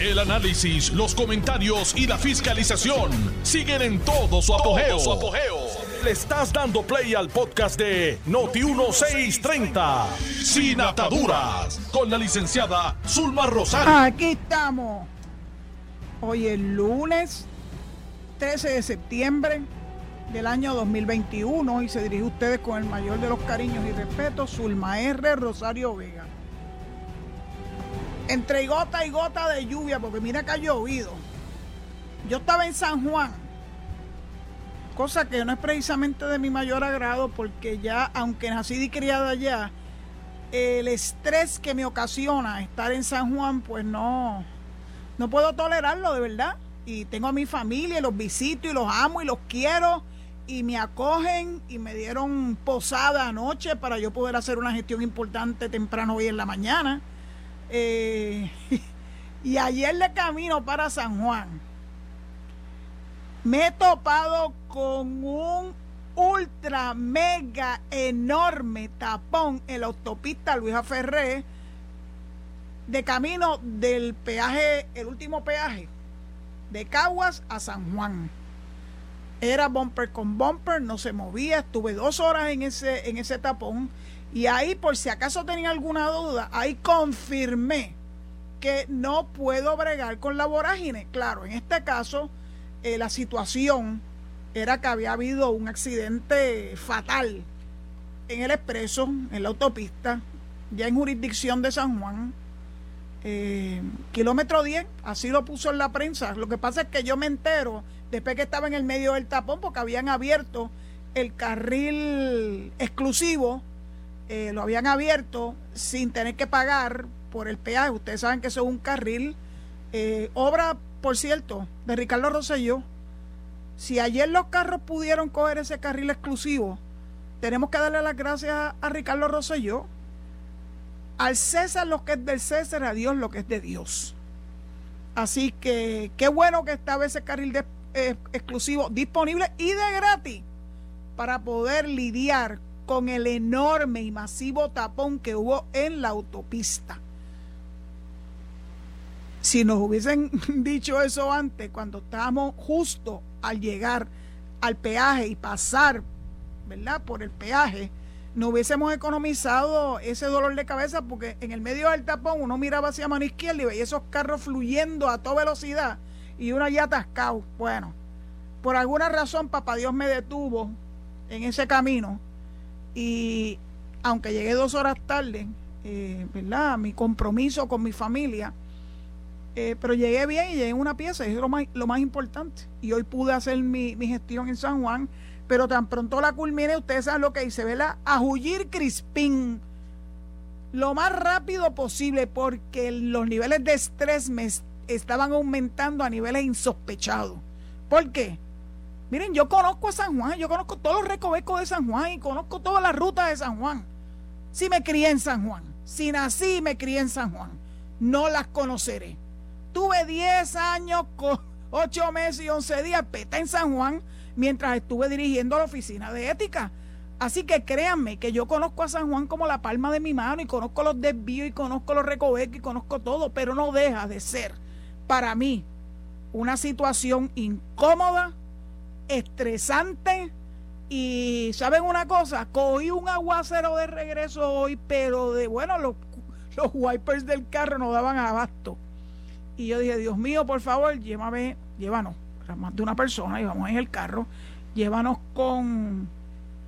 El análisis, los comentarios y la fiscalización siguen en todo su apogeo. Le estás dando play al podcast de Noti1630, Sin Ataduras, con la licenciada Zulma Rosario. Aquí estamos. Hoy es lunes 13 de septiembre del año 2021 y se dirige a ustedes con el mayor de los cariños y respetos, Zulma R. Rosario Vega. Entre gota y gota de lluvia, porque mira que ha llovido. Yo estaba en San Juan, cosa que no es precisamente de mi mayor agrado, porque ya, aunque nací y criada allá, el estrés que me ocasiona estar en San Juan, pues no, no puedo tolerarlo de verdad. Y tengo a mi familia, y los visito y los amo y los quiero y me acogen y me dieron posada anoche para yo poder hacer una gestión importante temprano hoy en la mañana. Eh, y ayer de camino para San Juan. Me he topado con un ultra mega enorme tapón en la autopista Luisa Ferré de camino del peaje, el último peaje de Caguas a San Juan. Era bumper con bumper, no se movía, estuve dos horas en ese, en ese tapón y ahí por si acaso tenía alguna duda, ahí confirmé que no puedo bregar con la vorágine. Claro, en este caso eh, la situación era que había habido un accidente fatal en el expreso, en la autopista, ya en jurisdicción de San Juan. Eh, kilómetro 10, así lo puso en la prensa. Lo que pasa es que yo me entero después que estaba en el medio del tapón, porque habían abierto el carril exclusivo, eh, lo habían abierto sin tener que pagar por el peaje. Ustedes saben que eso es un carril, eh, obra, por cierto, de Ricardo Rosselló. Si ayer los carros pudieron coger ese carril exclusivo, tenemos que darle las gracias a, Ricardo Rosselló. Al César lo que es del César, a Dios lo que es de Dios. Así que qué bueno que estaba ese carril de, exclusivo disponible y de gratis para poder lidiar con el enorme y masivo tapón que hubo en la autopista. Si nos hubiesen dicho eso antes, cuando estábamos justo al llegar al peaje y pasar, ¿verdad? Por el peaje, no hubiésemos economizado ese dolor de cabeza porque en el medio del tapón uno miraba hacia mano izquierda y veía esos carros fluyendo a toda velocidad y uno ya atascado. Bueno, por alguna razón papá Dios me detuvo en ese camino y aunque llegué dos horas tarde, eh, ¿verdad? Mi compromiso con mi familia, eh, pero llegué bien y llegué en una pieza, es lo más, lo más importante. Y hoy pude hacer mi, gestión en San Juan, pero tan pronto la culmine, ustedes saben lo que hice, ¿verdad? A Jullir Crispín lo más rápido posible porque los niveles de estrés me estaban aumentando a niveles insospechados. ¿Por qué? Miren, yo conozco a San Juan, yo conozco todos los recovecos de San Juan y conozco todas las rutas de San Juan. Si me crié en San Juan, si nací me crié en San Juan, no las conoceré. Tuve 10 años, con 8 meses y 11 días peta en San Juan mientras estuve dirigiendo la oficina de ética. Así que créanme que yo conozco a San Juan como la palma de mi mano y conozco los desvíos y conozco los recovecos y conozco todo, pero no deja de ser para mí una situación incómoda, estresante y ¿saben una cosa? Cogí un aguacero de regreso hoy, pero de bueno, los, los wipers del carro no daban abasto. Y yo dije, Dios mío, por favor, llévame, llévanos, más de una persona, y vamos en el carro, llévanos con,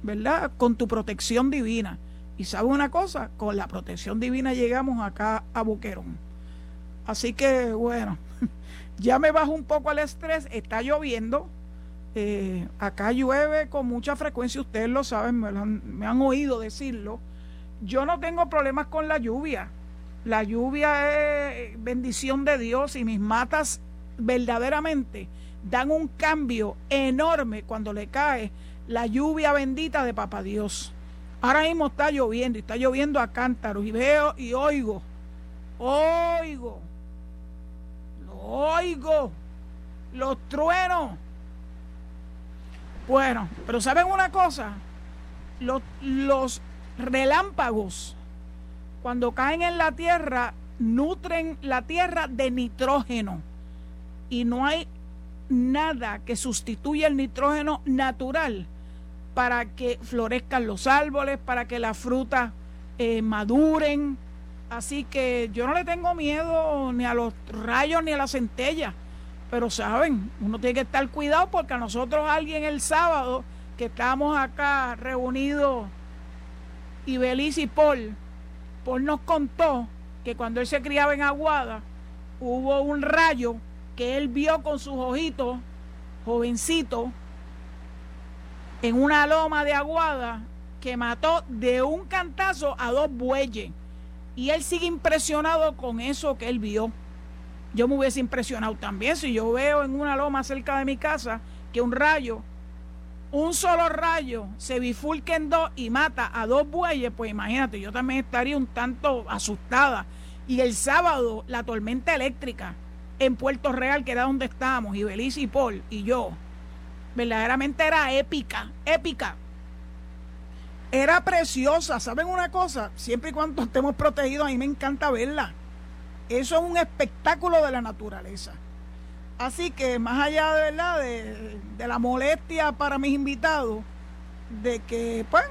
¿verdad? Con tu protección divina. Y ¿saben una cosa? Con la protección divina llegamos acá a Boquerón. Así que, bueno, ya me bajo un poco el estrés, está lloviendo. Eh, acá llueve con mucha frecuencia, ustedes lo saben, me, han oído decirlo. Yo no tengo problemas con la lluvia. La lluvia es bendición de Dios y mis matas verdaderamente dan un cambio enorme cuando le cae la lluvia bendita de Papá Dios. Ahora mismo está lloviendo y está lloviendo a cántaros y veo y oigo, oigo oigo los truenos. Bueno, pero ¿saben una cosa? Los, relámpagos, cuando caen en la tierra, nutren la tierra de nitrógeno y no hay nada que sustituya el nitrógeno natural para que florezcan los árboles, para que las frutas eh, maduren. Así que yo no le tengo miedo ni a los rayos ni a la centella. Pero saben, uno tiene que estar cuidado porque a nosotros alguien el sábado que estábamos acá reunidos, y Belice y Paul, Paul nos contó que cuando él se criaba en Aguada, hubo un rayo que él vio con sus ojitos, jovencito, en una loma de Aguada, que mató de un cantazo a dos bueyes. Y él sigue impresionado con eso que él vio. Yo me hubiese impresionado también si yo veo en una loma cerca de mi casa que un rayo, un solo rayo, se bifurca en dos y mata a dos bueyes, pues imagínate, yo también estaría un tanto asustada. Y el sábado, la tormenta eléctrica en Puerto Real, que era donde estábamos, y Belice y Paul y yo, verdaderamente era épica, épica. Era preciosa, ¿saben una cosa? Siempre y cuando estemos protegidos, a mí me encanta verla eso es un espectáculo de la naturaleza. Así que más allá de verdad de, la molestia para mis invitados, de que pues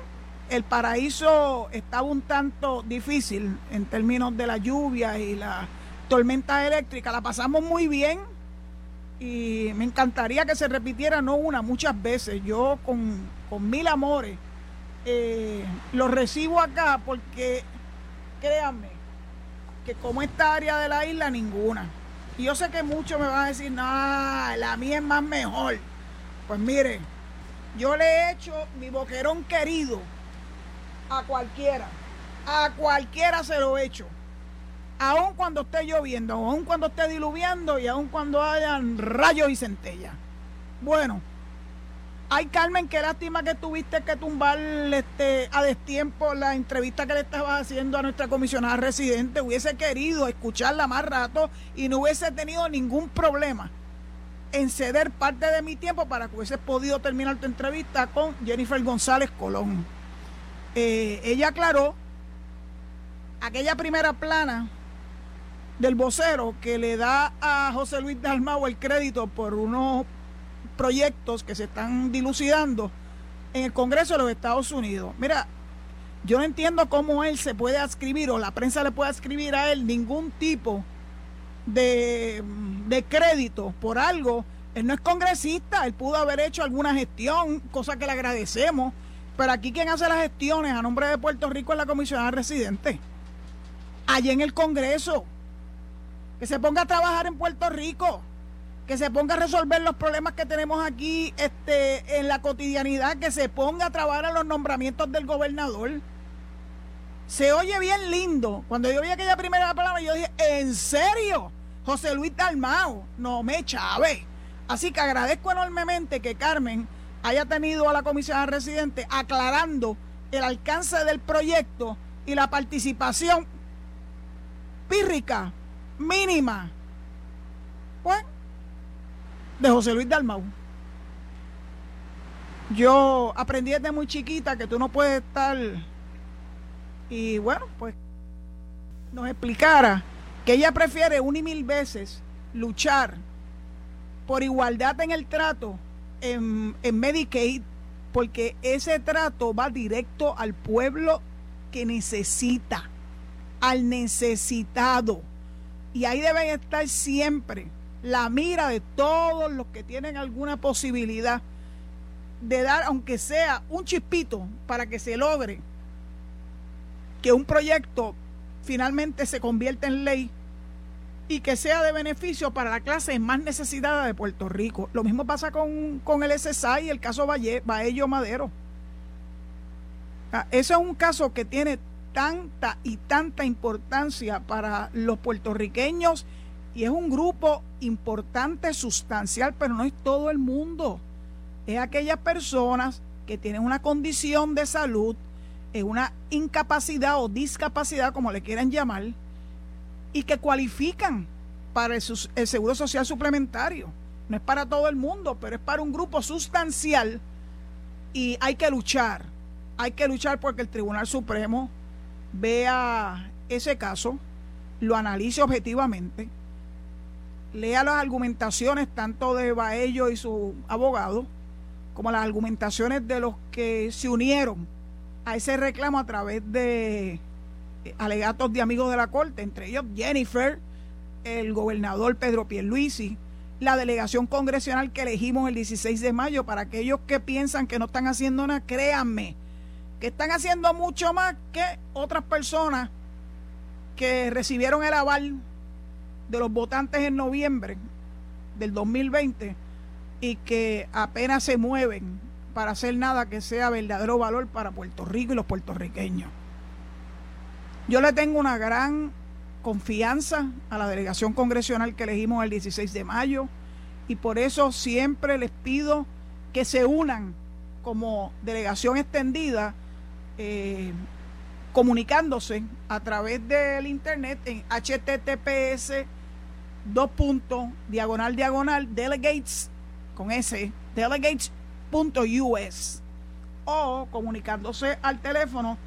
el paraíso estaba un tanto difícil en términos de la lluvia y la tormenta eléctrica, la pasamos muy bien y me encantaría que se repitiera no una, muchas veces. Yo con, mil amores eh, lo recibo acá porque créanme, como esta área de la isla, ninguna. Y yo sé que muchos me van a decir, no, la mía es más mejor. Pues mire, yo le he hecho mi boquerón querido a cualquiera. A cualquiera se lo he hecho. Aun cuando esté lloviendo, aun cuando esté diluviando y aun cuando hayan rayos y centellas. Bueno, Ay, Carmen, qué lástima que tuviste que tumbar este, a destiempo la entrevista que le estabas haciendo a nuestra comisionada residente. Hubiese querido escucharla más rato y no hubiese tenido ningún problema en ceder parte de mi tiempo para que hubiese podido terminar tu entrevista con Jennifer González Colón. Eh, ella aclaró aquella primera plana del vocero que le da a José Luis Dalmau el crédito por unos proyectos que se están dilucidando en el Congreso de los Estados Unidos. Mira, yo no entiendo cómo él se puede adscribir o la prensa le puede escribir a él ningún tipo de, de crédito por algo. Él no es congresista, él pudo haber hecho alguna gestión, cosa que le agradecemos, pero aquí quien hace las gestiones a nombre de Puerto Rico es la comisionada residente. Allí en el Congreso. Que se ponga a trabajar en Puerto Rico que se ponga a resolver los problemas que tenemos aquí este, en la cotidianidad, que se ponga a trabajar en los nombramientos del gobernador. Se oye bien lindo. Cuando yo vi aquella primera palabra, yo dije, ¿en serio? José Luis Dalmao, no me chave. Así que agradezco enormemente que Carmen haya tenido a la comisión residente aclarando el alcance del proyecto y la participación pírrica, mínima. Pues de José Luis Dalmau. Yo aprendí desde muy chiquita que tú no puedes estar y bueno, pues nos explicara que ella prefiere una y mil veces luchar por igualdad en el trato en, en Medicaid, porque ese trato va directo al pueblo que necesita, al necesitado. Y ahí deben estar siempre la mira de todos los que tienen alguna posibilidad de dar, aunque sea un chispito, para que se logre que un proyecto finalmente se convierta en ley y que sea de beneficio para la clase más necesitada de Puerto Rico. Lo mismo pasa con, con el SSI y el caso Valle, Baello Madero. ese es un caso que tiene tanta y tanta importancia para los puertorriqueños y es un grupo importante, sustancial, pero no es todo el mundo. Es aquellas personas que tienen una condición de salud, es una incapacidad o discapacidad, como le quieran llamar, y que cualifican para el seguro social suplementario. No es para todo el mundo, pero es para un grupo sustancial y hay que luchar. Hay que luchar porque el Tribunal Supremo vea ese caso lo analice objetivamente, lea las argumentaciones tanto de Baello y su abogado, como las argumentaciones de los que se unieron a ese reclamo a través de eh, alegatos de amigos de la Corte, entre ellos Jennifer, el gobernador Pedro Pierluisi, la delegación congresional que elegimos el 16 de mayo, para aquellos que piensan que no están haciendo nada, créanme, que están haciendo mucho más que otras personas que recibieron el aval de los votantes en noviembre del 2020 y que apenas se mueven para hacer nada que sea verdadero valor para Puerto Rico y los puertorriqueños. Yo le tengo una gran confianza a la delegación congresional que elegimos el 16 de mayo y por eso siempre les pido que se unan como delegación extendida eh, comunicándose a través del internet en https dos puntos diagonal diagonal delegates con s delegates.us o comunicándose al teléfono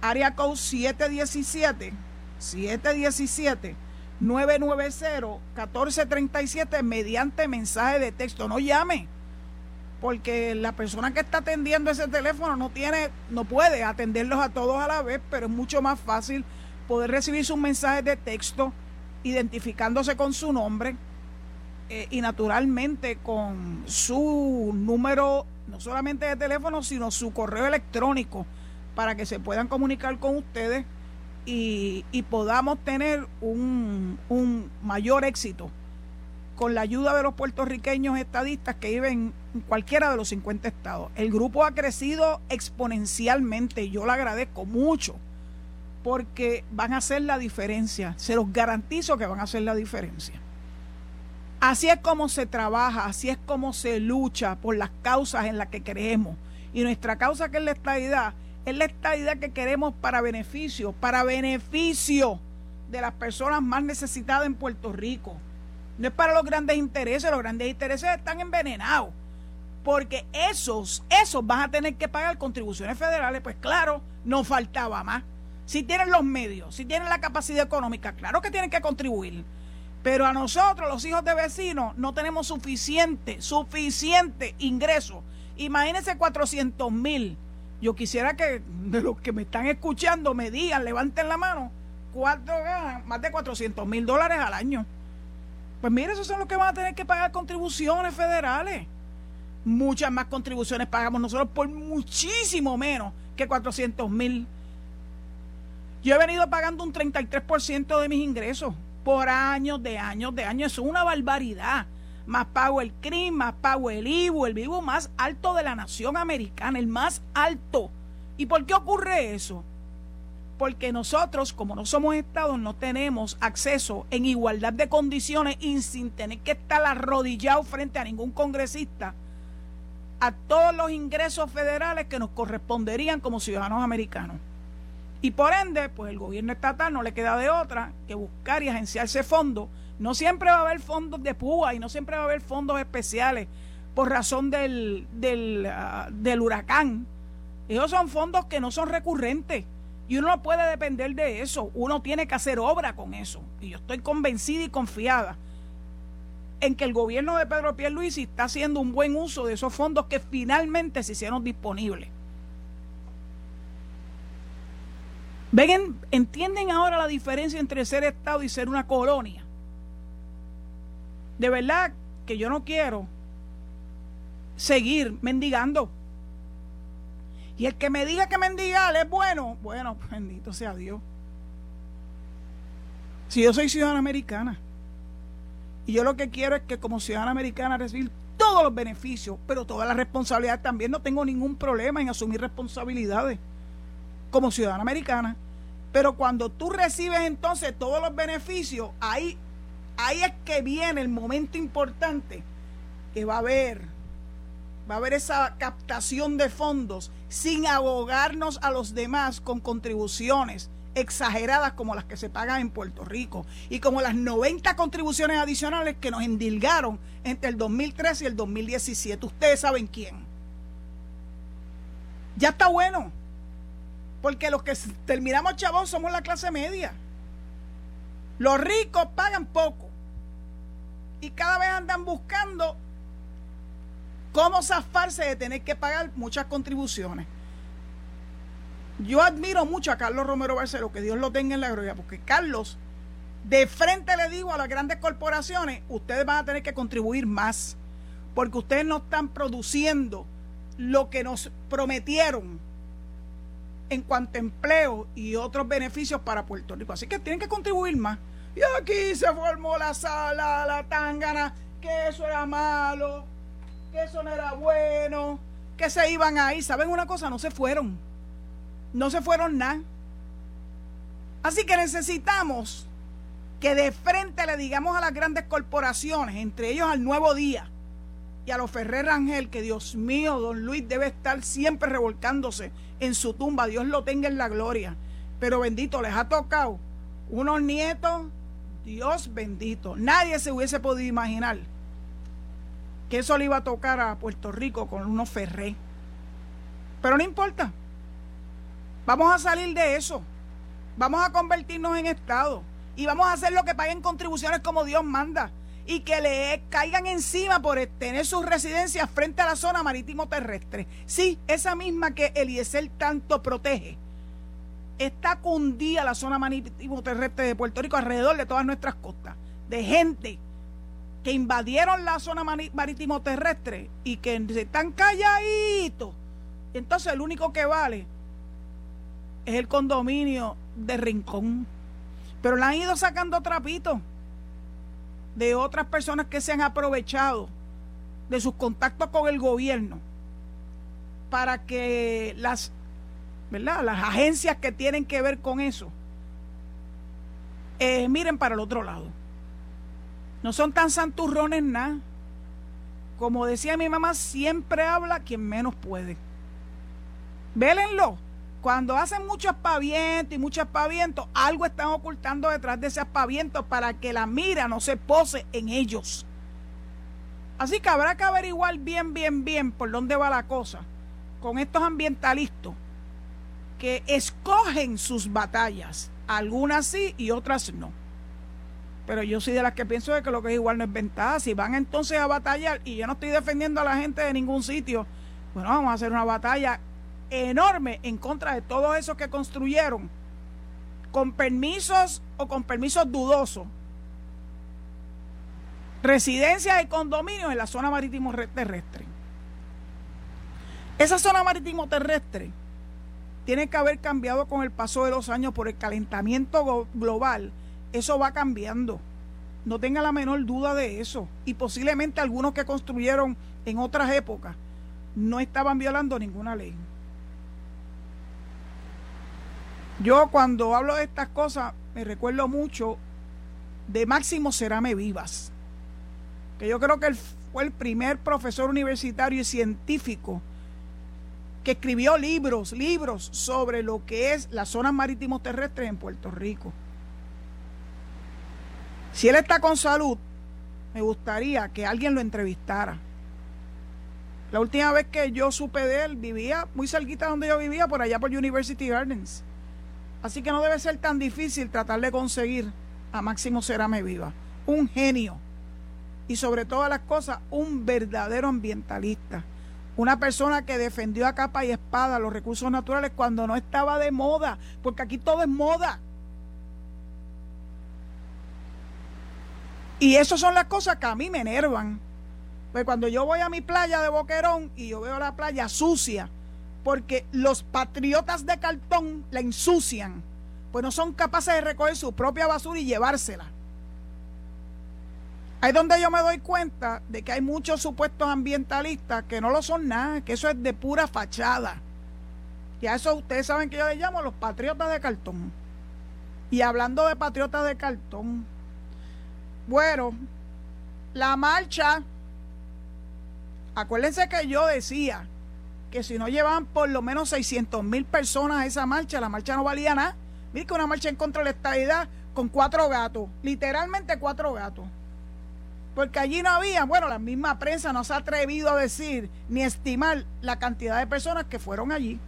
área code 717 717 990-1437 mediante mensaje de texto. No llame, porque la persona que está atendiendo ese teléfono no tiene, no puede atenderlos a todos a la vez, pero es mucho más fácil poder recibir sus mensajes de texto identificándose con su nombre eh, y naturalmente con su número, no solamente de teléfono, sino su correo electrónico para que se puedan comunicar con ustedes y, podamos tener un, un, mayor éxito con la ayuda de los puertorriqueños estadistas que viven en cualquiera de los 50 estados. El grupo ha crecido exponencialmente yo lo agradezco mucho porque van a hacer la diferencia. Se los garantizo que van a hacer la diferencia. Así es como se trabaja, así es como se lucha por las causas en las que creemos. Y nuestra causa que es la estadidad es la estadidad que queremos para beneficio, para beneficio de las personas más necesitadas en Puerto Rico. No es para los grandes intereses, los grandes intereses están envenenados. Porque esos, esos van a tener que pagar contribuciones federales. Pues claro, no faltaba más. Si tienen los medios, si tienen la capacidad económica, claro que tienen que contribuir. Pero a nosotros, los hijos de vecinos, no tenemos suficiente, suficiente ingreso. Imagínense 400 mil yo quisiera que de los que me están escuchando me digan, levanten la mano, ganan, más de 400 mil dólares al año. Pues mire, esos son los que van a tener que pagar contribuciones federales. Muchas más contribuciones pagamos nosotros por muchísimo menos que 400 mil. Yo he venido pagando un 33% de mis ingresos por años, de años, de años. Es una barbaridad más pago el CRIM, más pago el IVU, el vivo más alto de la nación americana, el más alto. ¿Y por qué ocurre eso? Porque nosotros, como no somos estados, no tenemos acceso en igualdad de condiciones y sin tener que estar arrodillado frente a ningún congresista a todos los ingresos federales que nos corresponderían como ciudadanos americanos. Y por ende, pues el gobierno estatal no le queda de otra que buscar y agenciarse fondos no siempre va a haber fondos de púa y no siempre va a haber fondos especiales por razón del, del, ah, del huracán. Esos son fondos que no son recurrentes y uno no puede depender de eso. Uno tiene que hacer obra con eso. Y yo estoy convencida y confiada en que el gobierno de Pedro Pierluisi está haciendo un buen uso de esos fondos que finalmente se hicieron disponibles. Ven, ¿entienden ahora la diferencia entre ser Estado y ser una colonia? de verdad que yo no quiero seguir mendigando. Y el que me diga que mendigar es bueno, bueno, bendito sea Dios. Si yo soy ciudadana americana y yo lo que quiero es que como ciudadana americana recibir todos los beneficios, pero todas las responsabilidades también, no tengo ningún problema en asumir responsabilidades como ciudadana americana. Pero cuando tú recibes entonces todos los beneficios, ahí ahí es que viene el momento importante que va a haber, va a haber esa captación de fondos sin abogarnos a los demás con contribuciones exageradas como las que se pagan en Puerto Rico y como las 90 contribuciones adicionales que nos endilgaron entre el 2013 y el 2017. Ustedes saben quién. Ya está bueno, porque los que terminamos chavos somos la clase media. Los ricos pagan poco. Y cada vez andan buscando cómo zafarse de tener que pagar muchas contribuciones. Yo admiro mucho a Carlos Romero Barceló, que Dios lo tenga en la gloria, porque Carlos, de frente le digo a las grandes corporaciones, ustedes van a tener que contribuir más, porque ustedes no están produciendo lo que nos prometieron en cuanto a empleo y otros beneficios para Puerto Rico. Así que tienen que contribuir más. Y aquí se formó la sala, la tangana, que eso era malo, que eso no era bueno, que se iban ahí. ¿Saben una cosa? No se fueron. No se fueron nada. Así que necesitamos que de frente le digamos a las grandes corporaciones, entre ellos al Nuevo Día, y a los Ferrer Rangel que Dios mío, don Luis debe estar siempre revolcándose en su tumba, Dios lo tenga en la gloria. Pero bendito, les ha tocado unos nietos, Dios bendito. Nadie se hubiese podido imaginar que eso le iba a tocar a Puerto Rico con unos Ferrer. Pero no importa. Vamos a salir de eso. Vamos a convertirnos en Estado. Y vamos a hacer lo que paguen contribuciones como Dios manda y que le caigan encima por tener sus residencias frente a la zona marítimo terrestre. Sí, esa misma que Eliezer tanto protege. Está cundida la zona marítimo terrestre de Puerto Rico alrededor de todas nuestras costas, de gente que invadieron la zona marítimo terrestre y que están calladitos. Entonces el único que vale es el condominio de Rincón. Pero la han ido sacando trapitos de otras personas que se han aprovechado de sus contactos con el gobierno para que las, ¿verdad? las agencias que tienen que ver con eso eh, miren para el otro lado. No son tan santurrones nada. Como decía mi mamá, siempre habla quien menos puede. Vélenlo. Cuando hacen mucho aspaviento y mucho aspaviento, algo están ocultando detrás de ese aspaviento para que la mira no se pose en ellos. Así que habrá que averiguar bien, bien, bien por dónde va la cosa con estos ambientalistas que escogen sus batallas, algunas sí y otras no. Pero yo soy de las que pienso de que lo que es igual no es ventaja. Si van entonces a batallar, y yo no estoy defendiendo a la gente de ningún sitio, bueno, vamos a hacer una batalla enorme en contra de todos esos que construyeron con permisos o con permisos dudosos residencias y condominios en la zona marítimo terrestre. Esa zona marítimo terrestre tiene que haber cambiado con el paso de los años por el calentamiento global. Eso va cambiando. No tenga la menor duda de eso. Y posiblemente algunos que construyeron en otras épocas no estaban violando ninguna ley. Yo cuando hablo de estas cosas me recuerdo mucho de Máximo Cerame Vivas, que yo creo que él fue el primer profesor universitario y científico que escribió libros, libros sobre lo que es las zonas marítimos terrestres en Puerto Rico. Si él está con salud, me gustaría que alguien lo entrevistara. La última vez que yo supe de él, vivía muy cerquita donde yo vivía, por allá por University Gardens. Así que no debe ser tan difícil tratar de conseguir a Máximo Cerame Viva. Un genio. Y sobre todas las cosas, un verdadero ambientalista. Una persona que defendió a capa y espada los recursos naturales cuando no estaba de moda, porque aquí todo es moda. Y esas son las cosas que a mí me enervan. Pues cuando yo voy a mi playa de Boquerón y yo veo la playa sucia, porque los patriotas de cartón la ensucian, pues no son capaces de recoger su propia basura y llevársela. Ahí es donde yo me doy cuenta de que hay muchos supuestos ambientalistas que no lo son nada, que eso es de pura fachada. Y a eso ustedes saben que yo les llamo los patriotas de cartón. Y hablando de patriotas de cartón, bueno, la marcha, acuérdense que yo decía que si no llevaban por lo menos 600 mil personas a esa marcha, la marcha no valía nada. Mira que una marcha en contra de la estabilidad con cuatro gatos, literalmente cuatro gatos. Porque allí no había, bueno, la misma prensa no se ha atrevido a decir ni estimar la cantidad de personas que fueron allí.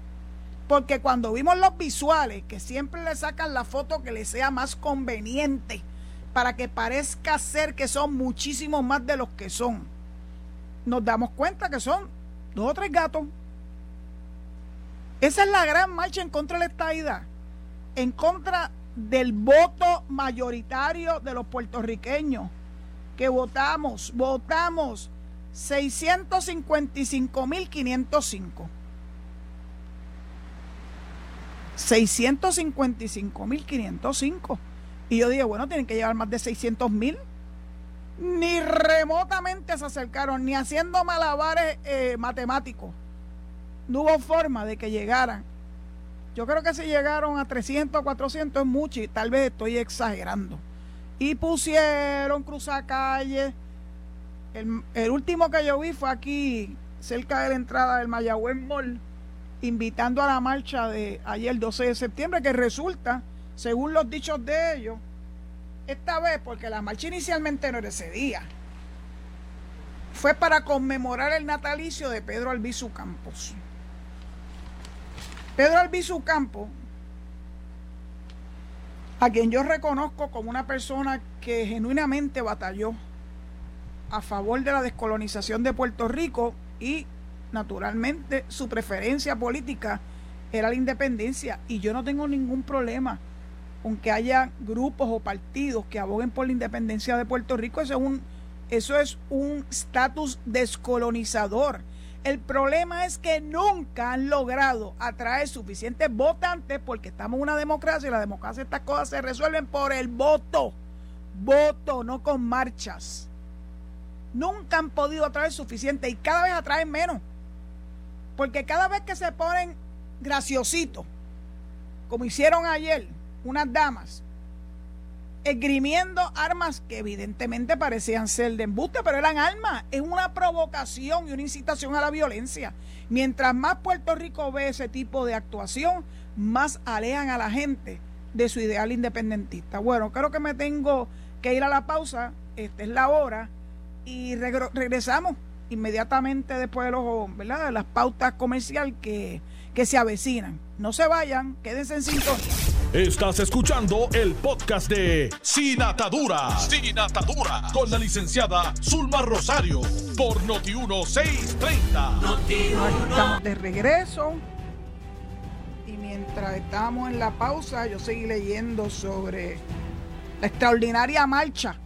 Porque cuando vimos los visuales, que siempre le sacan la foto que les sea más conveniente para que parezca ser que son muchísimos más de los que son. Nos damos cuenta que son dos o tres gatos. Esa es la gran marcha en contra de la estadidad, en contra del voto mayoritario de los puertorriqueños que votamos, votamos 655.505. 655.505. Y yo dije, bueno, tienen que llevar más de 600.000. Ni remotamente se acercaron, ni haciendo malabares eh, matemáticos. No hubo forma de que llegaran. Yo creo que si llegaron a 300, 400 es mucho y tal vez estoy exagerando. Y pusieron cruzacalles. El, el último que yo vi fue aquí, cerca de la entrada del Mayagüez Mall invitando a la marcha de ayer 12 de septiembre, que resulta, según los dichos de ellos, esta vez, porque la marcha inicialmente no era ese día, fue para conmemorar el natalicio de Pedro Albizu Campos. Pedro Albizu Campos, a quien yo reconozco como una persona que genuinamente batalló a favor de la descolonización de Puerto Rico y naturalmente su preferencia política era la independencia y yo no tengo ningún problema con que haya grupos o partidos que aboguen por la independencia de Puerto Rico, eso es un eso es un estatus descolonizador. El problema es que nunca han logrado atraer suficientes votantes porque estamos en una democracia y la democracia estas cosas se resuelven por el voto. Voto, no con marchas. Nunca han podido atraer suficiente y cada vez atraen menos. Porque cada vez que se ponen graciositos, como hicieron ayer unas damas, esgrimiendo armas que evidentemente parecían ser de embuste, pero eran armas. Es una provocación y una incitación a la violencia. Mientras más Puerto Rico ve ese tipo de actuación, más alejan a la gente de su ideal independentista. Bueno, creo que me tengo que ir a la pausa. Esta es la hora. Y regresamos inmediatamente después de los, ¿verdad? las pautas comerciales que, que se avecinan. No se vayan, quédense en sintonía. Estás escuchando el podcast de Sin Atadura. Sin Atadura. Con la licenciada Zulma Rosario. Por Noti1630. Noti estamos de regreso. Y mientras estamos en la pausa, yo seguí leyendo sobre la extraordinaria marcha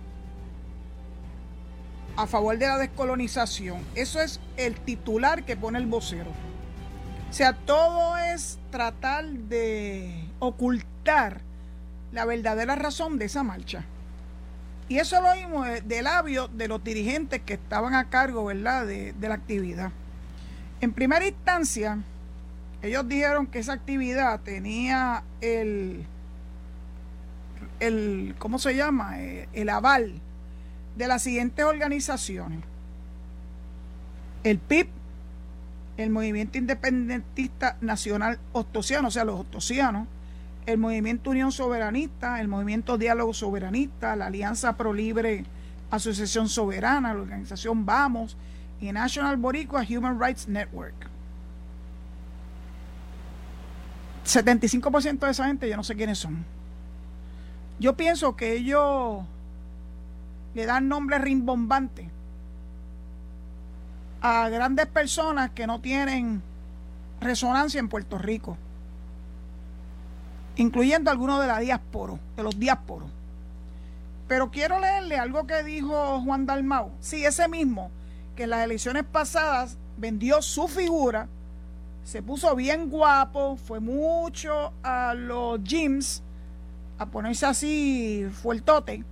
a favor de la descolonización. Eso es el titular que pone el vocero. O sea, todo es tratar de ocultar la verdadera razón de esa marcha. Y eso lo vimos de labios de los dirigentes que estaban a cargo, ¿verdad?, de, la actividad. En primera instancia, ellos dijeron que esa actividad tenía el, el ¿cómo se llama?, eh, el aval de las siguientes organizaciones. El PIB, el Movimiento Independentista Nacional Ostosiano, o sea, los ostosianos, el Movimiento Unión Soberanista, el Movimiento Diálogo Soberanista, la Alianza Pro Libre Asociación Soberana, la organización Vamos y National Boricua Human Rights Network. 75% de esa gente yo no sé quiénes son. Yo pienso que ellos le dan nombre rimbombante a grandes personas que no tienen resonancia en Puerto Rico, incluyendo algunos de la diáspora, de los diásporos. Pero quiero leerle algo que dijo Juan Dalmau, sí, ese mismo, que en las elecciones pasadas vendió su figura, se puso bien guapo, fue mucho a los gyms a ponerse así fuertote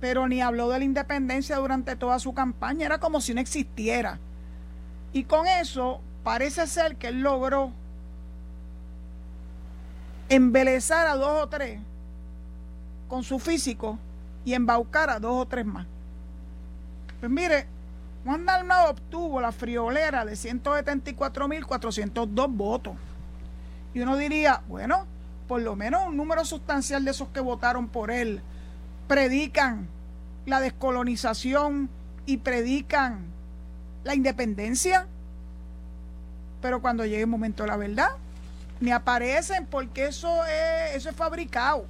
pero ni habló de la independencia durante toda su campaña, era como si no existiera. Y con eso parece ser que él logró embelezar a dos o tres con su físico y embaucar a dos o tres más. Pues mire, Juan Dalmau obtuvo la friolera de 174.402 votos. Y uno diría, bueno, por lo menos un número sustancial de esos que votaron por él predican la descolonización y predican la independencia, pero cuando llegue el momento de la verdad, ni aparecen porque eso es, eso es fabricado.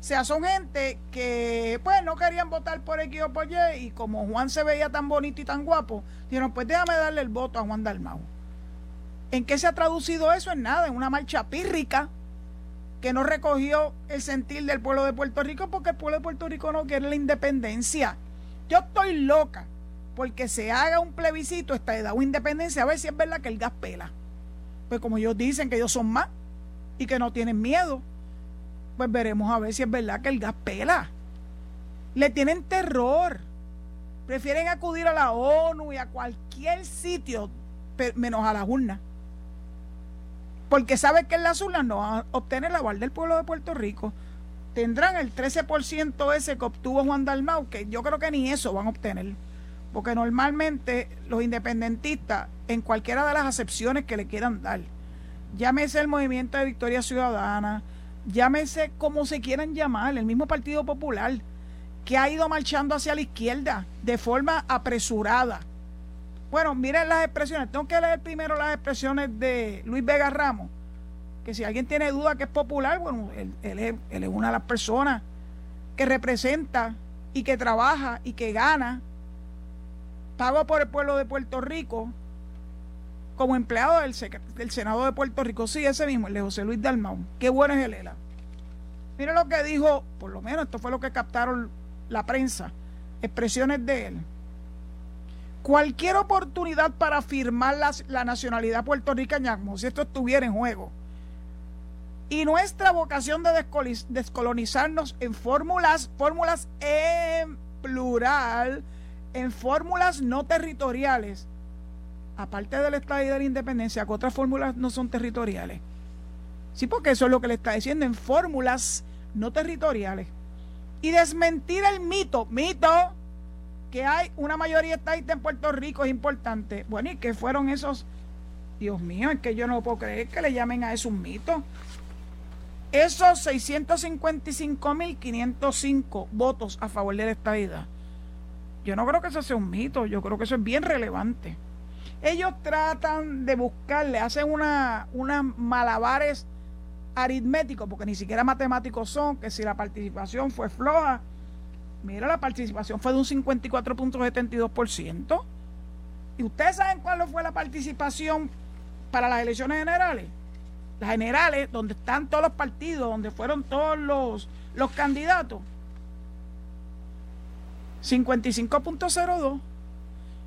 O sea, son gente que pues no querían votar por X o por Y y como Juan se veía tan bonito y tan guapo, dijeron, pues déjame darle el voto a Juan Dalmau. ¿En qué se ha traducido eso? En nada, en una marcha pírrica que no recogió el sentir del pueblo de Puerto Rico porque el pueblo de Puerto Rico no quiere la independencia. Yo estoy loca porque se haga un plebiscito esta edad o independencia a ver si es verdad que el gas pela. Pues como ellos dicen que ellos son más y que no tienen miedo, pues veremos a ver si es verdad que el gas pela. Le tienen terror. Prefieren acudir a la ONU y a cualquier sitio menos a la urna porque sabe que en las urnas no van a obtener la aval del pueblo de Puerto Rico. Tendrán el 13% ese que obtuvo Juan Dalmau, que yo creo que ni eso van a obtener. Porque normalmente los independentistas, en cualquiera de las acepciones que le quieran dar, llámese el movimiento de Victoria Ciudadana, llámese como se quieran llamar, el mismo Partido Popular, que ha ido marchando hacia la izquierda de forma apresurada bueno, miren las expresiones. Tengo que leer primero las expresiones de Luis Vega Ramos. Que si alguien tiene duda que es popular, bueno, él, es, él es una de las personas que representa y que trabaja y que gana pago por el pueblo de Puerto Rico como empleado del, del, Senado de Puerto Rico. Sí, ese mismo, el de José Luis Dalmau. Qué bueno es el ELA. Mire lo que dijo, por lo menos esto fue lo que captaron la prensa, expresiones de él. Cualquier oportunidad para firmar la, nacionalidad puertorriqueña, como si esto estuviera en juego, y nuestra vocación de descolonizarnos en fórmulas, fórmulas en plural, en fórmulas no territoriales, aparte del Estado y de la independencia, que otras fórmulas no son territoriales. Sí, porque eso es lo que le está diciendo, en fórmulas no territoriales. Y desmentir el mito, mito, que hay una mayoría estadista en Puerto Rico es importante. Bueno, ¿y qué fueron esos? Dios mío, es que yo no puedo creer que le llamen a eso un mito. Esos 655.505 votos a favor de la estadidad. Yo no creo que eso sea un mito, yo creo que eso es bien relevante. Ellos tratan de buscarle, hacen una, unas malabares aritméticos, porque ni siquiera matemáticos son, que si la participación fue floja, Mira, la participación fue de un 54.72%. ¿Y ustedes saben cuál fue la participación para las elecciones generales? Las generales, donde están todos los partidos, donde fueron todos los, los candidatos. 55.02.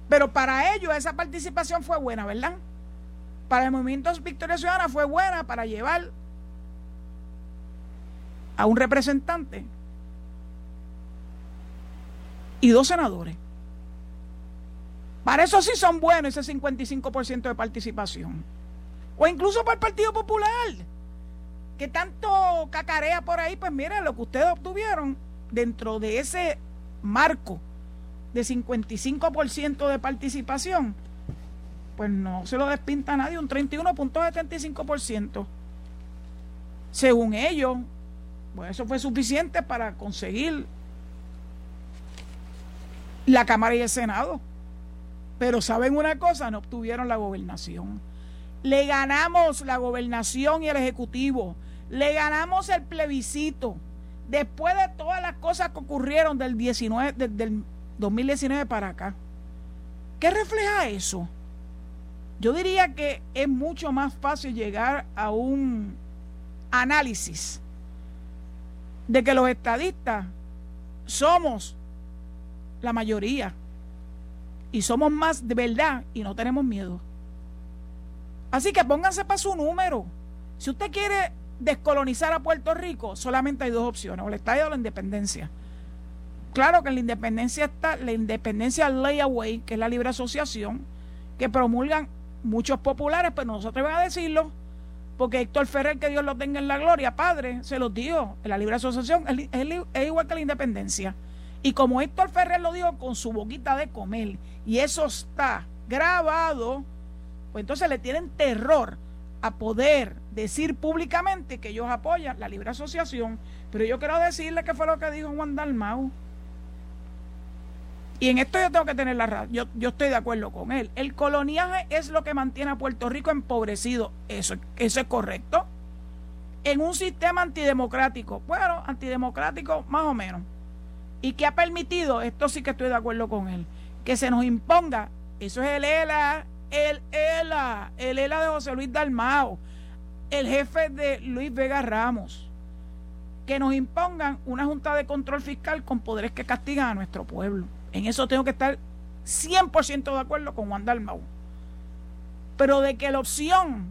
Pero para ellos esa participación fue buena, ¿verdad? Para el movimiento Victoria Ciudadana fue buena para llevar a un representante y dos senadores. Para eso sí son buenos ese 55% de participación. O incluso para el Partido Popular, que tanto cacarea por ahí, pues miren lo que ustedes obtuvieron dentro de ese marco de 55% de participación, pues no se lo despinta a nadie, un 31.75%. Según ellos, pues eso fue suficiente para conseguir la Cámara y el Senado. Pero saben una cosa, no obtuvieron la gobernación. Le ganamos la gobernación y el Ejecutivo. Le ganamos el plebiscito. Después de todas las cosas que ocurrieron del, 19, del 2019 para acá. ¿Qué refleja eso? Yo diría que es mucho más fácil llegar a un análisis de que los estadistas somos la mayoría. Y somos más de verdad y no tenemos miedo. Así que pónganse para su número. Si usted quiere descolonizar a Puerto Rico, solamente hay dos opciones, o el Estado o la independencia. Claro que en la independencia está la independencia layaway, que es la libre asociación, que promulgan muchos populares, pero nosotros van a decirlo, porque Héctor Ferrer, que Dios lo tenga en la gloria, padre, se los dijo, en la libre asociación es igual que la independencia. Y como Héctor Ferrer lo dijo con su boquita de comer, y eso está grabado, pues entonces le tienen terror a poder decir públicamente que ellos apoyan la libre asociación. Pero yo quiero decirle que fue lo que dijo Juan Dalmau. Y en esto yo tengo que tener la razón. Yo, yo estoy de acuerdo con él. El coloniaje es lo que mantiene a Puerto Rico empobrecido. Eso, eso es correcto. en un sistema antidemocrático. Bueno, antidemocrático más o menos. Y que ha permitido, esto sí que estoy de acuerdo con él, que se nos imponga, eso es el ELA, el ELA, el ELA de José Luis Dalmao, el jefe de Luis Vega Ramos, que nos impongan una junta de control fiscal con poderes que castigan a nuestro pueblo. En eso tengo que estar 100% de acuerdo con Juan Dalmau. Pero de que la opción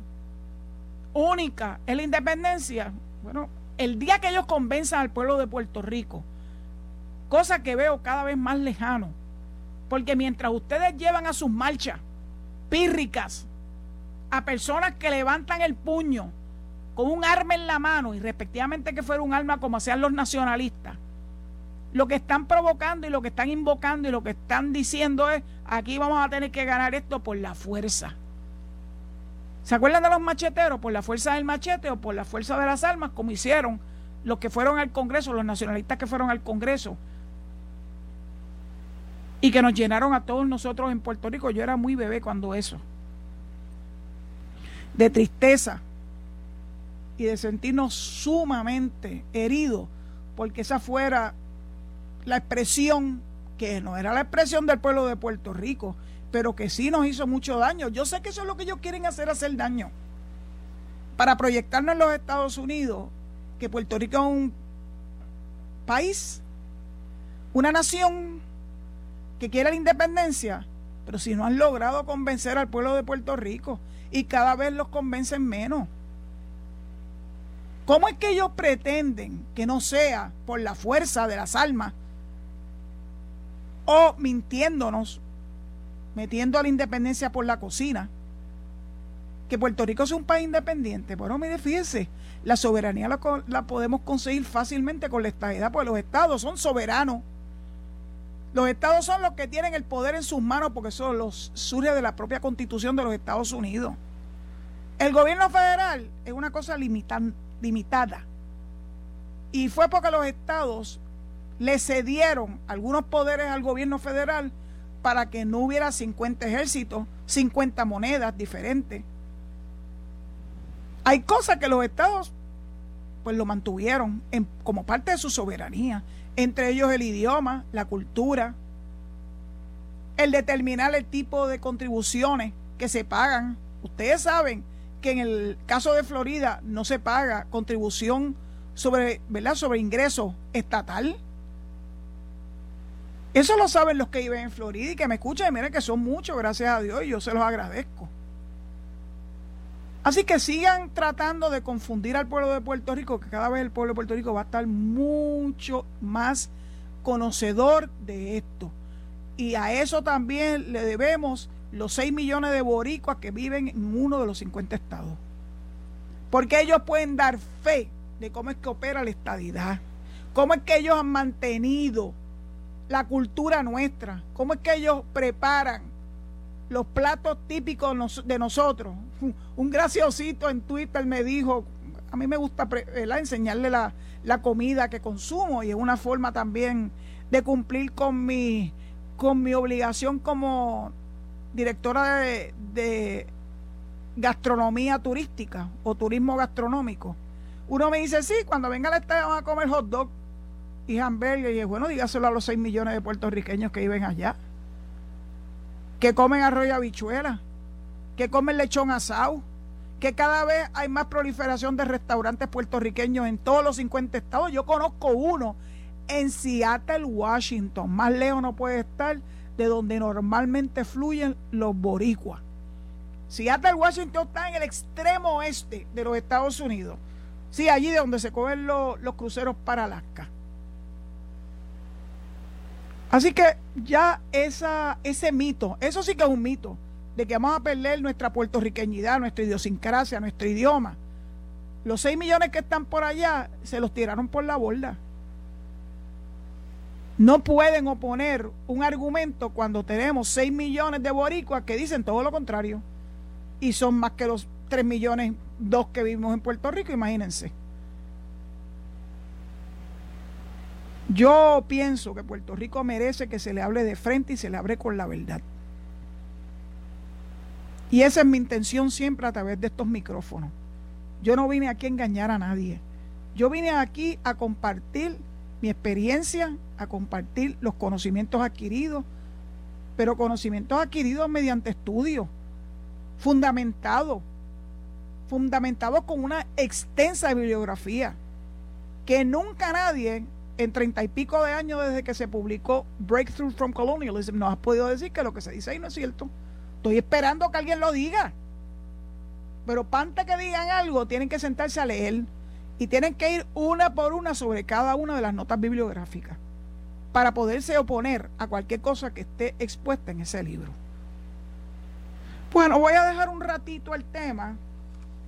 única es la independencia, bueno, el día que ellos convenzan al pueblo de Puerto Rico, cosa que veo cada vez más lejano, porque mientras ustedes llevan a sus marchas pírricas a personas que levantan el puño con un arma en la mano y respectivamente que fuera un arma como hacían los nacionalistas, lo que están provocando y lo que están invocando y lo que están diciendo es, aquí vamos a tener que ganar esto por la fuerza. ¿Se acuerdan de los macheteros? Por la fuerza del machete o por la fuerza de las armas, como hicieron los que fueron al Congreso, los nacionalistas que fueron al Congreso y que nos llenaron a todos nosotros en Puerto Rico. Yo era muy bebé cuando eso. De tristeza y de sentirnos sumamente heridos porque esa fuera la expresión que no era la expresión del pueblo de Puerto Rico, pero que sí nos hizo mucho daño. Yo sé que eso es lo que ellos quieren hacer, hacer daño. Para proyectarnos en los Estados Unidos, que Puerto Rico es un país, una nación que quiere la independencia, pero si no han logrado convencer al pueblo de Puerto Rico y cada vez los convencen menos. ¿Cómo es que ellos pretenden que no sea por la fuerza de las almas o mintiéndonos, metiendo a la independencia por la cocina? Que Puerto Rico es un país independiente. Bueno, mire, fíjese, la soberanía la, la podemos conseguir fácilmente con la estadidad, porque los estados son soberanos. Los estados son los que tienen el poder en sus manos porque eso los surge de la propia constitución de los Estados Unidos. El gobierno federal es una cosa limitada. Y fue porque los estados le cedieron algunos poderes al gobierno federal para que no hubiera 50 ejércitos, 50 monedas diferentes. Hay cosas que los estados pues lo mantuvieron como parte de su soberanía, entre ellos el idioma, la cultura, el determinar el tipo de contribuciones que se pagan. Ustedes saben que en el caso de Florida no se paga contribución sobre, ¿verdad? sobre ingreso estatal. Eso lo saben los que viven en Florida y que me escuchan y miren que son muchos, gracias a Dios, y yo se los agradezco. Así que sigan tratando de confundir al pueblo de Puerto Rico, que cada vez el pueblo de Puerto Rico va a estar mucho más conocedor de esto. Y a eso también le debemos los 6 millones de boricuas que viven en uno de los 50 estados. Porque ellos pueden dar fe de cómo es que opera la estadidad, cómo es que ellos han mantenido la cultura nuestra, cómo es que ellos preparan los platos típicos de nosotros. Un graciosito en Twitter me dijo, a mí me gusta enseñarle la, la, comida que consumo y es una forma también de cumplir con mi, con mi obligación como directora de, gastronomía turística o turismo gastronómico. Uno me dice, sí, cuando venga la estadio van a comer hot dog y hamburger. Y es bueno, dígaselo a los 6 millones de puertorriqueños que viven allá. Que comen arroz y habichuela. Que comen lechón asado. Que cada vez hay más proliferación de restaurantes puertorriqueños en todos los 50 estados. Yo conozco uno en Seattle, Washington. Más lejos no puede estar de donde normalmente fluyen los boricuas. Seattle, Washington está en el extremo oeste de los Estados Unidos. Sí, allí de donde se cogen los, cruceros para Alaska. Así que ya esa, ese mito, eso sí que es un mito, de que vamos a perder nuestra puertorriqueñidad, nuestra idiosincrasia, nuestro idioma. Los 6 millones que están por allá se los tiraron por la borda. No pueden oponer un argumento cuando tenemos 6 millones de boricuas que dicen todo lo contrario. Y son más que los 3 millones, dos que vivimos en Puerto Rico, imagínense. Yo pienso que Puerto Rico merece que se le hable de frente y se le hable con la verdad. Y esa es mi intención siempre a través de estos micrófonos. Yo no vine aquí a engañar a nadie. Yo vine aquí a compartir mi experiencia, a compartir los conocimientos adquiridos, pero conocimientos adquiridos mediante estudios, fundamentados, fundamentados con una extensa bibliografía, que nunca nadie en treinta y pico de años desde que se publicó Breakthrough from Colonialism nos ha podido decir que lo que se dice ahí no es cierto. Estoy esperando que alguien lo diga. Pero antes que digan algo, tienen que sentarse a leer y tienen que ir una por una sobre cada una de las notas bibliográficas para poderse oponer a cualquier cosa que esté expuesta en ese libro. Bueno, voy a dejar un ratito el tema.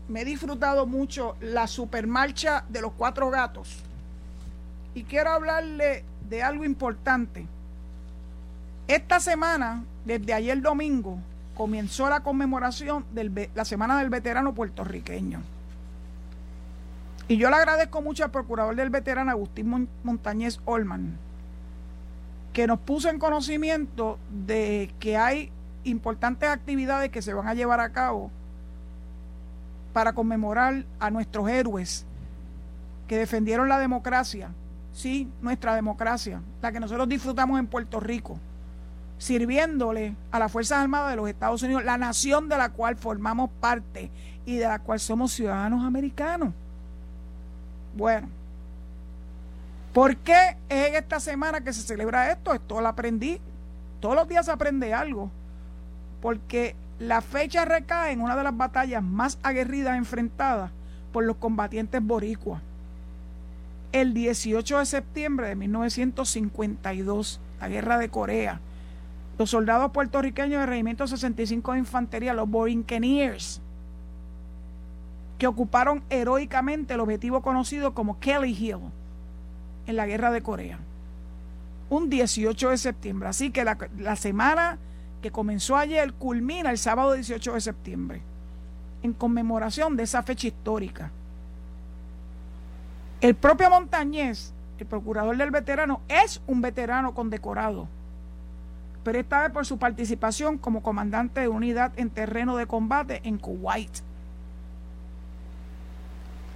Me he disfrutado mucho la supermarcha de los cuatro gatos. Y quiero hablarle de algo importante. Esta semana, desde ayer domingo, comenzó la conmemoración de la Semana del Veterano puertorriqueño. Y yo le agradezco mucho al procurador del veterano Agustín Montañez Olman, que nos puso en conocimiento de que hay importantes actividades que se van a llevar a cabo para conmemorar a nuestros héroes que defendieron la democracia, sí, nuestra democracia, la que nosotros disfrutamos en Puerto Rico sirviéndole a las Fuerzas Armadas de los Estados Unidos, la nación de la cual formamos parte y de la cual somos ciudadanos americanos. Bueno, ¿por qué es en esta semana que se celebra esto? Esto lo aprendí. Todos los días se aprende algo. Porque la fecha recae en una de las batallas más aguerridas enfrentadas por los combatientes boricuas. El 18 de septiembre de 1952, la guerra de Corea los soldados puertorriqueños del Regimiento 65 de Infantería, los Borinqueniers, que ocuparon heroicamente el objetivo conocido como Kelly Hill en la guerra de Corea. Un 18 de septiembre. Así que la, la semana que comenzó ayer culmina el sábado 18 de septiembre, en conmemoración de esa fecha histórica. El propio Montañez, el procurador del veterano, es un veterano condecorado pero esta vez por su participación como comandante de unidad en terreno de combate en Kuwait.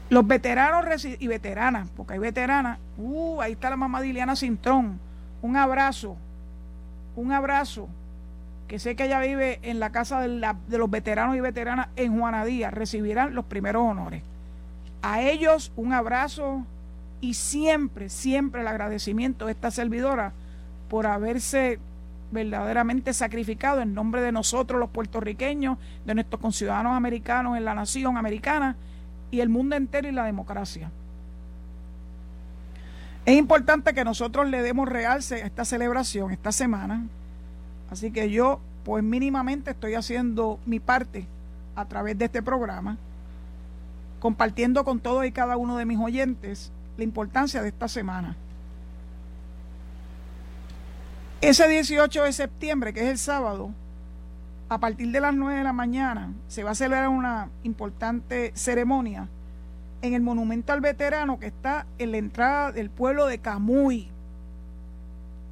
Los veteranos y veteranas, porque hay veteranas, uh, ahí está la mamá Diliana Cintrón, un abrazo, un abrazo, que sé que ella vive en la casa de, de los veteranos y veteranas en Juanadía, recibirán los primeros honores. A ellos un abrazo y siempre, siempre el agradecimiento de esta servidora por haberse verdaderamente sacrificado en nombre de nosotros los puertorriqueños, de nuestros conciudadanos americanos en la nación americana y el mundo entero y la democracia. Es importante que nosotros le demos realce a esta celebración esta semana. Así que yo, pues mínimamente estoy haciendo mi parte a través de este programa, compartiendo con todos y cada uno de mis oyentes la importancia de esta semana. Ese 18 de septiembre, que es el sábado, a partir de las 9 de la mañana, se va a celebrar una importante ceremonia en el monumento al veterano que está en la entrada del pueblo de Camuy.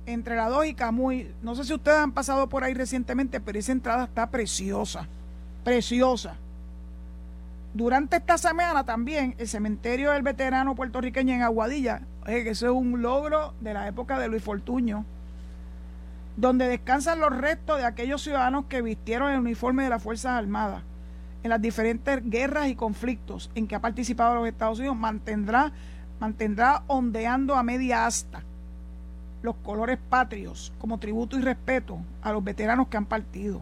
Entre la 2 y Camuy. No sé si ustedes han pasado por ahí recientemente, pero esa entrada está preciosa. Preciosa. Durante esta semana también el cementerio del veterano puertorriqueño en Aguadilla, que eso es un logro de la época de Luis Fortuño, donde descansan los restos de aquellos ciudadanos que vistieron el uniforme de las Fuerzas Armadas en las diferentes guerras y conflictos en que ha participado los Estados Unidos, mantendrá, mantendrá ondeando a media asta los colores patrios como tributo y respeto a los veteranos que han partido.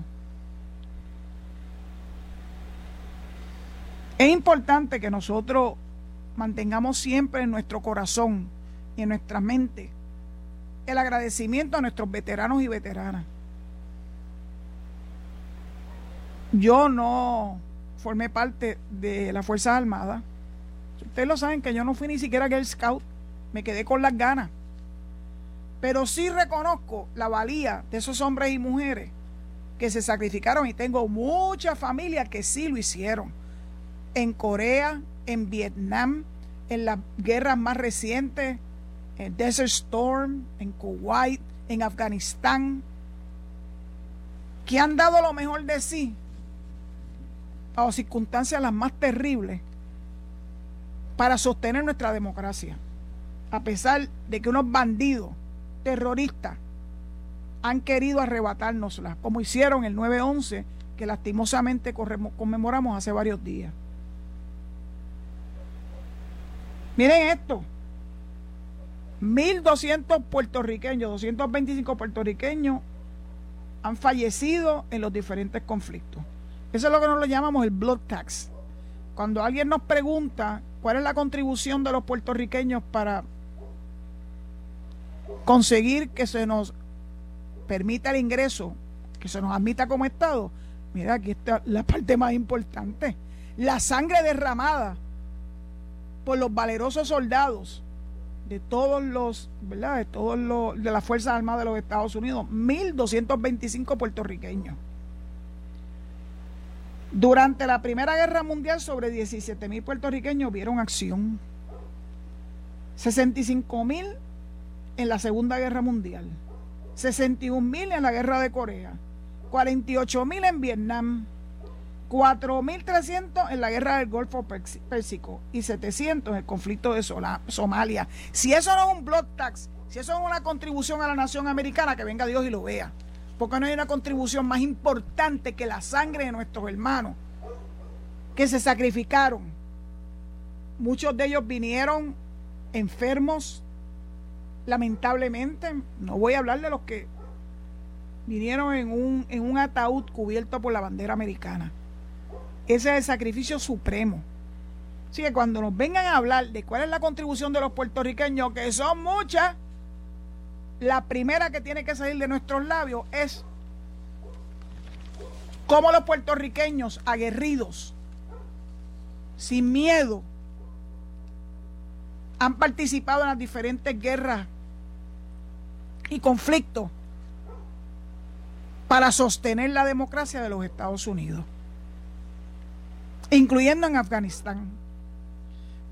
Es importante que nosotros mantengamos siempre en nuestro corazón y en nuestra mente el agradecimiento a nuestros veteranos y veteranas. Yo no formé parte de las Fuerzas Armadas. Ustedes lo saben que yo no fui ni siquiera Girl Scout, me quedé con las ganas. Pero sí reconozco la valía de esos hombres y mujeres que se sacrificaron y tengo muchas familias que sí lo hicieron. En Corea, en Vietnam, en las guerras más recientes, en Desert Storm, en Kuwait, en Afganistán, que han dado lo mejor de sí a circunstancias las más terribles para sostener nuestra democracia, a pesar de que unos bandidos terroristas han querido arrebatárnosla, como hicieron el 9-11, que lastimosamente conmemoramos hace varios días. Miren esto, 1.200 puertorriqueños, 225 puertorriqueños han fallecido en los diferentes conflictos. Eso es lo que nosotros llamamos el blood tax. Cuando alguien nos pregunta cuál es la contribución de los puertorriqueños para conseguir que se nos permita el ingreso, que se nos admita como Estado, mira, aquí está la parte más importante. La sangre derramada por los valerosos soldados de todos los, ¿verdad? De todos los, de las Fuerzas Armadas de los Estados Unidos, 1.225 puertorriqueños. Durante la Primera Guerra Mundial, sobre 17.000 puertorriqueños vieron acción. 65.000 en la Segunda Guerra Mundial. 61.000 en la Guerra de Corea. 48.000 en Vietnam. 4.300 en la guerra del Golfo Pérsico y 700 en el conflicto de Somalia. Si eso no es un blood tax, si eso es una contribución a la nación americana, que venga Dios y lo vea. Porque no hay una contribución más importante que la sangre de nuestros hermanos que se sacrificaron. Muchos de ellos vinieron enfermos, lamentablemente. No voy a hablar de los que vinieron en un, en un ataúd cubierto por la bandera americana ese es el sacrificio supremo. Así que cuando nos vengan a hablar de cuál es la contribución de los puertorriqueños, que son muchas, la primera que tiene que salir de nuestros labios es cómo los puertorriqueños aguerridos, sin miedo, han participado en las diferentes guerras y conflictos para sostener la democracia de los Estados Unidos incluyendo en Afganistán.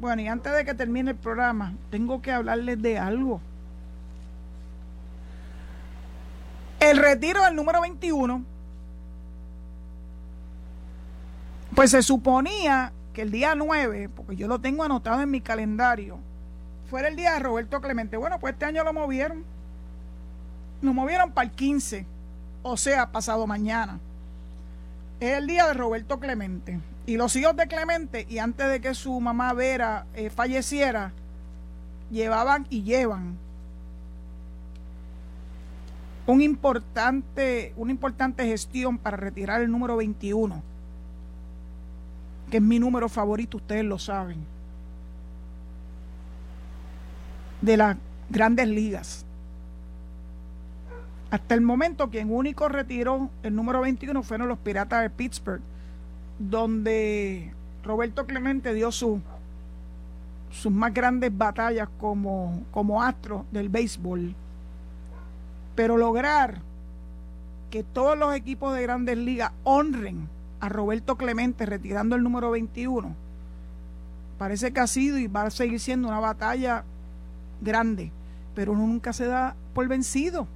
Bueno, y antes de que termine el programa, tengo que hablarles de algo. El retiro del número 21, pues se suponía que el día 9, porque yo lo tengo anotado en mi calendario, fuera el día de Roberto Clemente. Bueno, pues este año lo movieron. Lo movieron para el 15, o sea, pasado mañana. Es el día de Roberto Clemente. Y los hijos de Clemente, y antes de que su mamá Vera eh, falleciera, llevaban y llevan un importante, una importante gestión para retirar el número 21, que es mi número favorito, ustedes lo saben, de las grandes ligas. Hasta el momento, quien único retiró el número 21 fueron los Piratas de Pittsburgh donde Roberto Clemente dio su, sus más grandes batallas como, como astro del béisbol. Pero lograr que todos los equipos de grandes ligas honren a Roberto Clemente retirando el número 21, parece que ha sido y va a seguir siendo una batalla grande, pero uno nunca se da por vencido.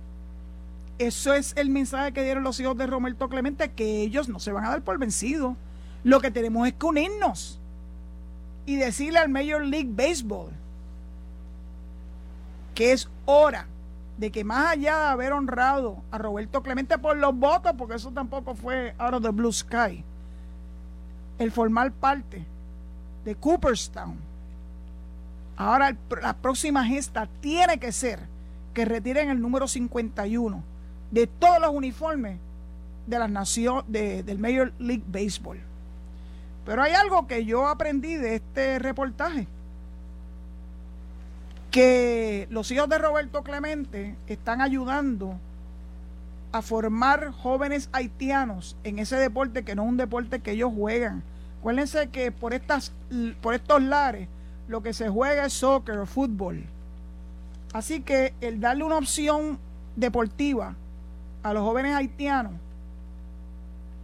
Eso es el mensaje que dieron los hijos de Roberto Clemente, que ellos no se van a dar por vencidos lo que tenemos es que unirnos y decirle al Major League Baseball que es hora de que más allá de haber honrado a Roberto Clemente por los votos, porque eso tampoco fue out of the blue sky, el formar parte de Cooperstown, ahora la próxima gesta tiene que ser que retiren el número 51 de todos los uniformes de la nación del Major League Baseball. Pero hay algo que yo aprendí de este reportaje, que los hijos de Roberto Clemente están ayudando a formar jóvenes haitianos en ese deporte que no es un deporte que ellos juegan. Acuérdense que por, estas, por estos lares lo que se juega es soccer o fútbol. Así que el darle una opción deportiva a los jóvenes haitianos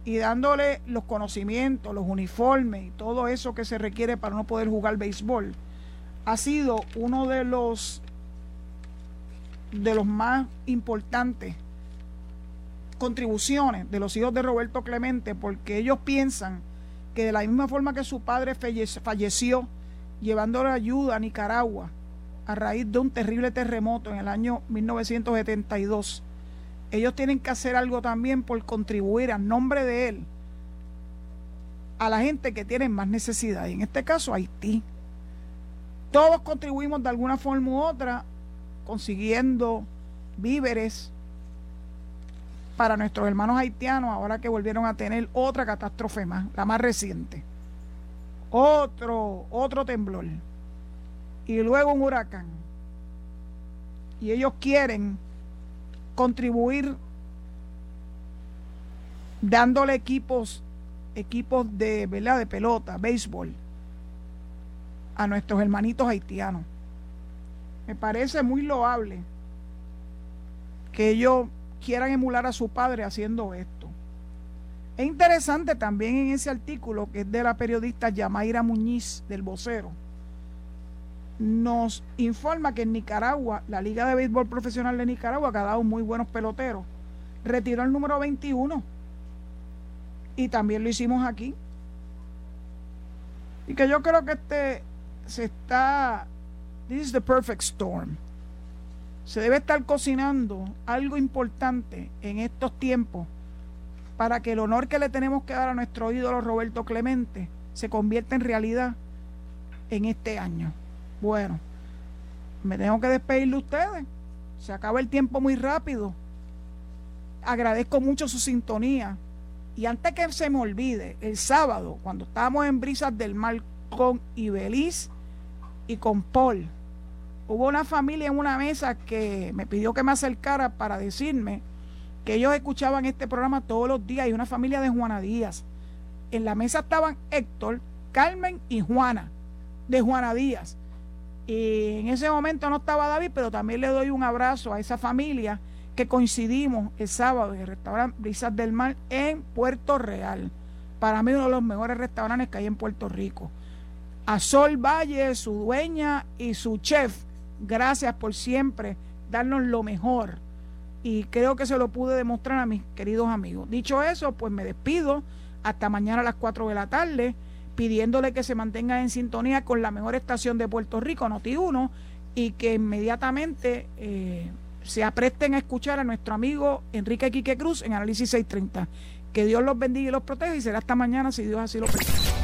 y dándole los conocimientos, los uniformes y todo eso que se requiere para no poder jugar béisbol, ha sido uno de los de los más importantes contribuciones de los hijos de Roberto Clemente, porque ellos piensan que de la misma forma que su padre falleció llevándole ayuda a Nicaragua a raíz de un terrible terremoto en el año 1972. Ellos tienen que hacer algo también por contribuir a nombre de él a la gente que tiene más necesidad, y en este caso Haití. Todos contribuimos de alguna forma u otra consiguiendo víveres para nuestros hermanos haitianos ahora que volvieron a tener otra catástrofe más, la más reciente. Otro, otro temblor. Y luego un huracán. Y ellos quieren contribuir dándole equipos equipos de, ¿verdad? de pelota, béisbol, a nuestros hermanitos haitianos. Me parece muy loable que ellos quieran emular a su padre haciendo esto. Es interesante también en ese artículo que es de la periodista Yamaira Muñiz del Vocero. Nos informa que en Nicaragua, la Liga de Béisbol Profesional de Nicaragua, que ha dado muy buenos peloteros, retiró el número 21 y también lo hicimos aquí. Y que yo creo que este se está, this is the perfect storm. Se debe estar cocinando algo importante en estos tiempos para que el honor que le tenemos que dar a nuestro ídolo Roberto Clemente se convierta en realidad en este año. Bueno, me tengo que despedir de ustedes. Se acaba el tiempo muy rápido. Agradezco mucho su sintonía. Y antes que se me olvide, el sábado, cuando estábamos en Brisas del Mar con Ibeliz y con Paul, hubo una familia en una mesa que me pidió que me acercara para decirme que ellos escuchaban este programa todos los días y una familia de Juana Díaz. En la mesa estaban Héctor, Carmen y Juana, de Juana Díaz. Y en ese momento no estaba David, pero también le doy un abrazo a esa familia que coincidimos el sábado en el restaurante Brisas del Mar en Puerto Real. Para mí uno de los mejores restaurantes que hay en Puerto Rico. A Sol Valle, su dueña y su chef, gracias por siempre darnos lo mejor. Y creo que se lo pude demostrar a mis queridos amigos. Dicho eso, pues me despido hasta mañana a las 4 de la tarde, pidiéndole que se mantenga en sintonía con la mejor estación de Puerto Rico, Noti 1, y que inmediatamente eh, se apresten a escuchar a nuestro amigo Enrique Quique Cruz en Análisis 630. Que Dios los bendiga y los proteja y será hasta mañana si Dios así lo permite.